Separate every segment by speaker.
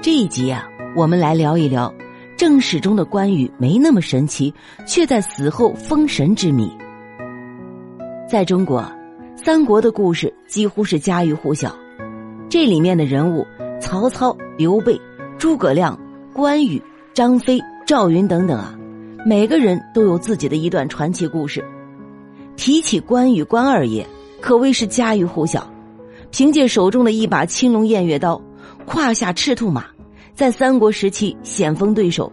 Speaker 1: 这一集啊，我们来聊一聊正史中的关羽没那么神奇，却在死后封神之谜。在中国，三国的故事几乎是家喻户晓，这里面的人物曹操、刘备、诸葛亮、关羽、张飞、赵云等等啊，每个人都有自己的一段传奇故事。提起关羽关二爷，可谓是家喻户晓。凭借手中的一把青龙偃月刀，胯下赤兔马，在三国时期险锋对手，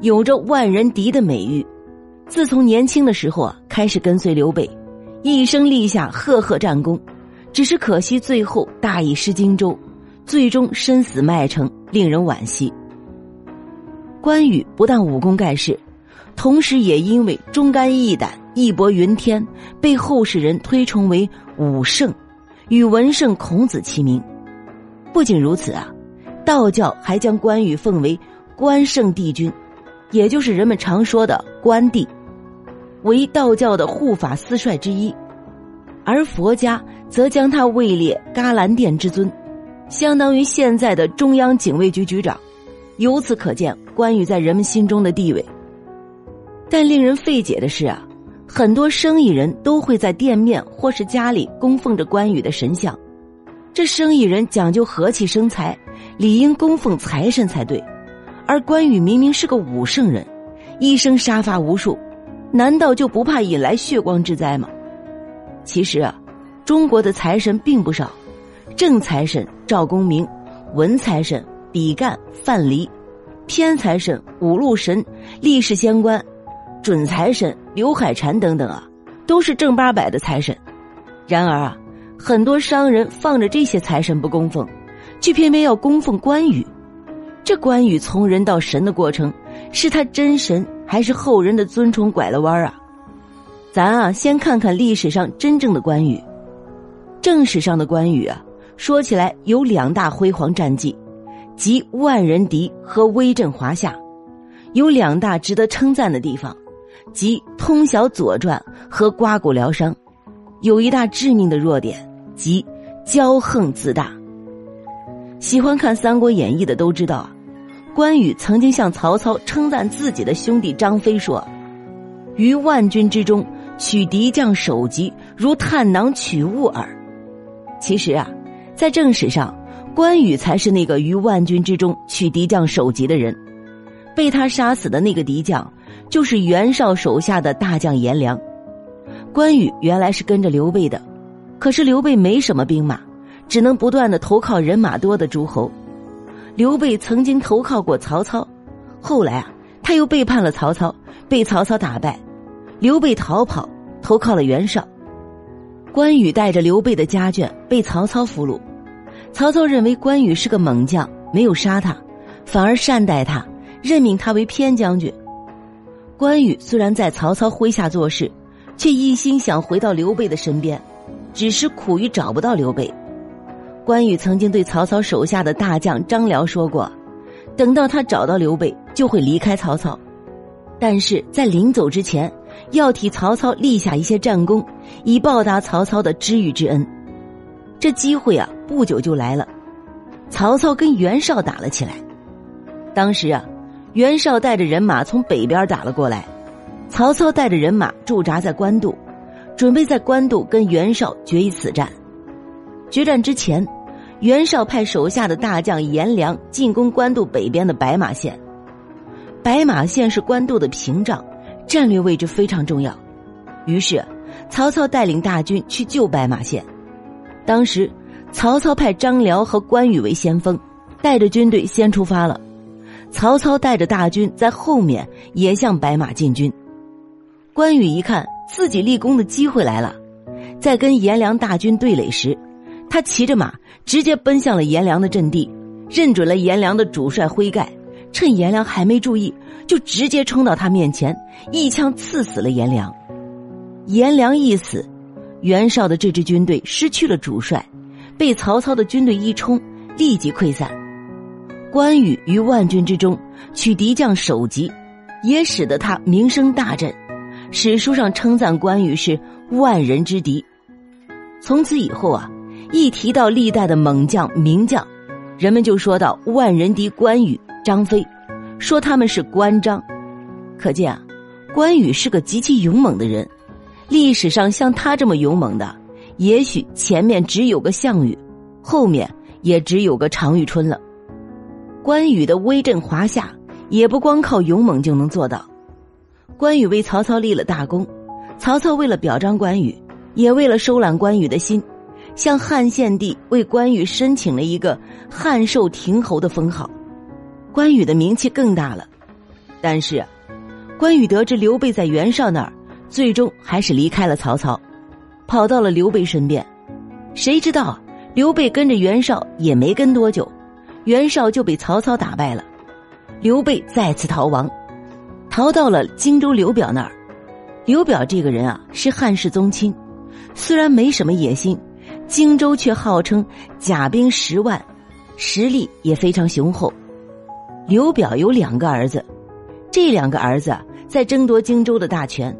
Speaker 1: 有着万人敌的美誉。自从年轻的时候啊，开始跟随刘备，一生立下赫赫战功。只是可惜最后大意失荆州，最终身死麦城，令人惋惜。关羽不但武功盖世，同时也因为忠肝义胆、义薄云天，被后世人推崇为武圣。与文圣孔子齐名，不仅如此啊，道教还将关羽奉为关圣帝君，也就是人们常说的关帝，为道教的护法司帅之一，而佛家则将他位列伽蓝殿之尊，相当于现在的中央警卫局局长。由此可见，关羽在人们心中的地位。但令人费解的是啊。很多生意人都会在店面或是家里供奉着关羽的神像，这生意人讲究和气生财，理应供奉财神才对。而关羽明明是个武圣人，一生杀伐无数，难道就不怕引来血光之灾吗？其实啊，中国的财神并不少，正财神赵公明，文财神比干、范蠡，偏财神五路神、历史仙官。准财神刘海禅等等啊，都是正八百的财神。然而啊，很多商人放着这些财神不供奉，却偏偏要供奉关羽。这关羽从人到神的过程，是他真神还是后人的尊崇拐了弯儿啊？咱啊，先看看历史上真正的关羽。正史上的关羽啊，说起来有两大辉煌战绩，即万人敌和威震华夏，有两大值得称赞的地方。即通晓《左传》和刮骨疗伤，有一大致命的弱点，即骄横自大。喜欢看《三国演义》的都知道啊，关羽曾经向曹操称赞自己的兄弟张飞说：“于万军之中，取敌将首级，如探囊取物耳。”其实啊，在正史上，关羽才是那个于万军之中取敌将首级的人，被他杀死的那个敌将。就是袁绍手下的大将颜良，关羽原来是跟着刘备的，可是刘备没什么兵马，只能不断的投靠人马多的诸侯。刘备曾经投靠过曹操，后来啊，他又背叛了曹操，被曹操打败，刘备逃跑，投靠了袁绍。关羽带着刘备的家眷被曹操俘虏，曹操认为关羽是个猛将，没有杀他，反而善待他，任命他为偏将军。关羽虽然在曹操麾下做事，却一心想回到刘备的身边，只是苦于找不到刘备。关羽曾经对曹操手下的大将张辽说过：“等到他找到刘备，就会离开曹操。”但是在临走之前，要替曹操立下一些战功，以报答曹操的知遇之恩。这机会啊，不久就来了。曹操跟袁绍打了起来，当时啊。袁绍带着人马从北边打了过来，曹操带着人马驻扎在官渡，准备在官渡跟袁绍决一死战。决战之前，袁绍派手下的大将颜良进攻官渡北边的白马县。白马县是官渡的屏障，战略位置非常重要。于是，曹操带领大军去救白马县。当时，曹操派张辽和关羽为先锋，带着军队先出发了。曹操带着大军在后面也向白马进军，关羽一看自己立功的机会来了，在跟颜良大军对垒时，他骑着马直接奔向了颜良的阵地，认准了颜良的主帅徽盖，趁颜良还没注意，就直接冲到他面前，一枪刺死了颜良。颜良一死，袁绍的这支军队失去了主帅，被曹操的军队一冲，立即溃散。关羽于万军之中取敌将首级，也使得他名声大振。史书上称赞关羽是万人之敌。从此以后啊，一提到历代的猛将名将，人们就说到万人敌关羽、张飞，说他们是关张。可见啊，关羽是个极其勇猛的人。历史上像他这么勇猛的，也许前面只有个项羽，后面也只有个常遇春了。关羽的威震华夏，也不光靠勇猛就能做到。关羽为曹操立了大功，曹操为了表彰关羽，也为了收揽关羽的心，向汉献帝为关羽申请了一个汉寿亭侯的封号。关羽的名气更大了。但是，关羽得知刘备在袁绍那儿。最终还是离开了曹操，跑到了刘备身边。谁知道刘备跟着袁绍也没跟多久，袁绍就被曹操打败了。刘备再次逃亡，逃到了荆州刘表那儿。刘表这个人啊，是汉室宗亲，虽然没什么野心，荆州却号称甲兵十万，实力也非常雄厚。刘表有两个儿子，这两个儿子在争夺荆州的大权。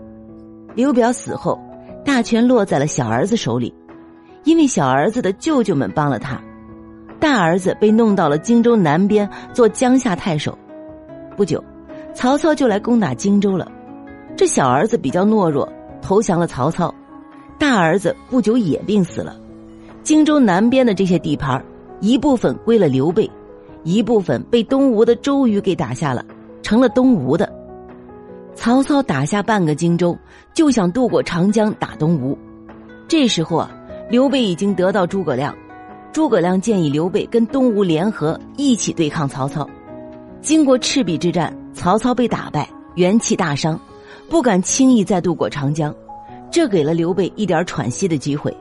Speaker 1: 刘表死后，大权落在了小儿子手里，因为小儿子的舅舅们帮了他，大儿子被弄到了荆州南边做江夏太守。不久，曹操就来攻打荆州了，这小儿子比较懦弱，投降了曹操。大儿子不久也病死了，荆州南边的这些地盘，一部分归了刘备，一部分被东吴的周瑜给打下了，成了东吴的。曹操打下半个荆州，就想渡过长江打东吴。这时候啊，刘备已经得到诸葛亮。诸葛亮建议刘备跟东吴联合，一起对抗曹操。经过赤壁之战，曹操被打败，元气大伤，不敢轻易再渡过长江。这给了刘备一点喘息的机会。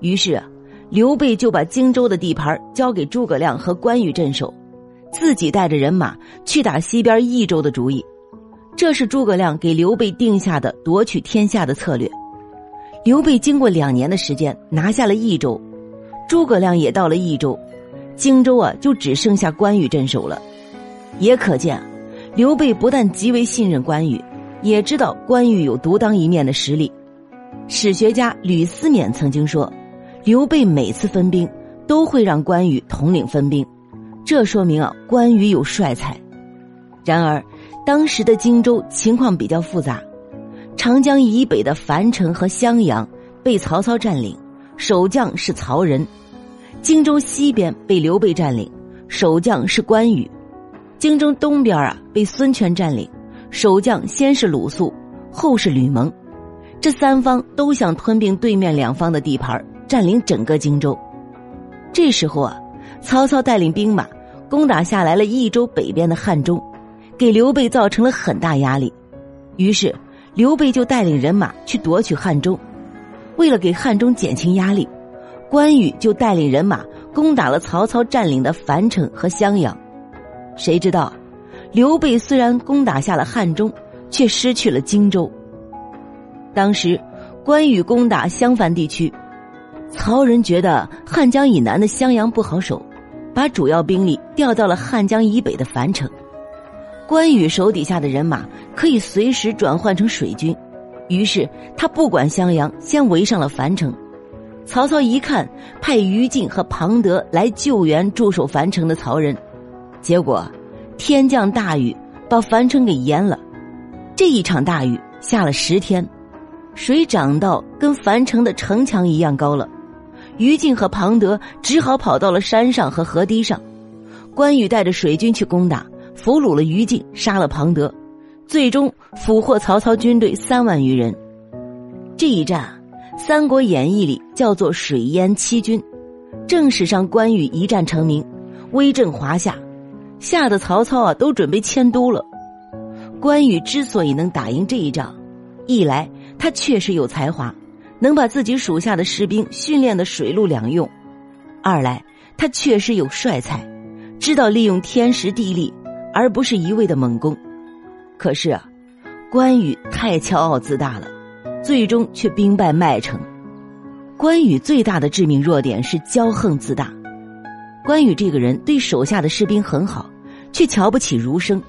Speaker 1: 于是，刘备就把荆州的地盘交给诸葛亮和关羽镇守，自己带着人马去打西边益州的主意。这是诸葛亮给刘备定下的夺取天下的策略。刘备经过两年的时间拿下了益州，诸葛亮也到了益州，荆州啊就只剩下关羽镇守了。也可见，刘备不但极为信任关羽，也知道关羽有独当一面的实力。史学家吕思勉曾经说，刘备每次分兵都会让关羽统领分兵，这说明啊关羽有帅才。然而。当时的荆州情况比较复杂，长江以北的樊城和襄阳被曹操占领，守将是曹仁；荆州西边被刘备占领，守将是关羽；荆州东边啊被孙权占领，守将先是鲁肃，后是吕蒙。这三方都想吞并对面两方的地盘，占领整个荆州。这时候啊，曹操带领兵马攻打下来了益州北边的汉中。给刘备造成了很大压力，于是刘备就带领人马去夺取汉中。为了给汉中减轻压力，关羽就带领人马攻打了曹操占领的樊城和襄阳。谁知道，刘备虽然攻打下了汉中，却失去了荆州。当时关羽攻打襄樊地区，曹仁觉得汉江以南的襄阳不好守，把主要兵力调到了汉江以北的樊城。关羽手底下的人马可以随时转换成水军，于是他不管襄阳，先围上了樊城。曹操一看，派于禁和庞德来救援驻守樊城的曹仁，结果天降大雨，把樊城给淹了。这一场大雨下了十天，水涨到跟樊城的城墙一样高了。于禁和庞德只好跑到了山上和河堤上，关羽带着水军去攻打。俘虏了于禁，杀了庞德，最终俘获曹操军队三万余人。这一战，《三国演义》里叫做“水淹七军”，正史上关羽一战成名，威震华夏，吓得曹操啊都准备迁都了。关羽之所以能打赢这一仗，一来他确实有才华，能把自己属下的士兵训练的水陆两用；二来他确实有帅才，知道利用天时地利。而不是一味的猛攻，可是啊，关羽太骄傲自大了，最终却兵败麦城。关羽最大的致命弱点是骄横自大。关羽这个人对手下的士兵很好，却瞧不起儒生。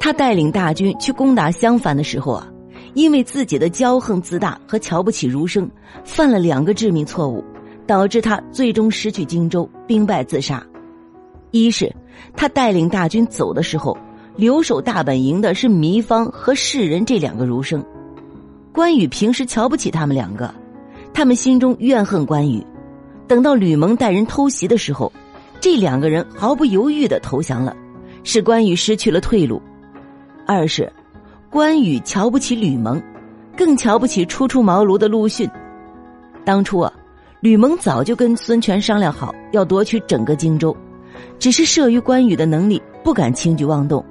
Speaker 1: 他带领大军去攻打襄樊的时候啊，因为自己的骄横自大和瞧不起儒生，犯了两个致命错误，导致他最终失去荆州，兵败自杀。一是他带领大军走的时候，留守大本营的是糜芳和世人这两个儒生，关羽平时瞧不起他们两个，他们心中怨恨关羽。等到吕蒙带人偷袭的时候，这两个人毫不犹豫的投降了，使关羽失去了退路。二是关羽瞧不起吕蒙，更瞧不起初出茅庐的陆逊。当初啊，吕蒙早就跟孙权商量好要夺取整个荆州，只是慑于关羽的能力，不敢轻举妄动。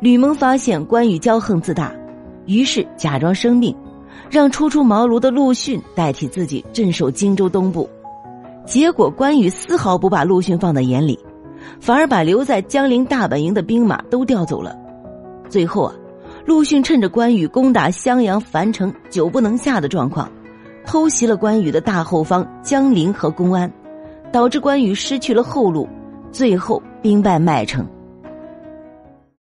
Speaker 1: 吕蒙发现关羽骄横自大，于是假装生病，让初出茅庐的陆逊代替自己镇守荆州东部。结果关羽丝毫不把陆逊放在眼里，反而把留在江陵大本营的兵马都调走了。最后啊，陆逊趁着关羽攻打襄阳、樊城久不能下的状况，偷袭了关羽的大后方江陵和公安，导致关羽失去了后路，最后兵败麦城。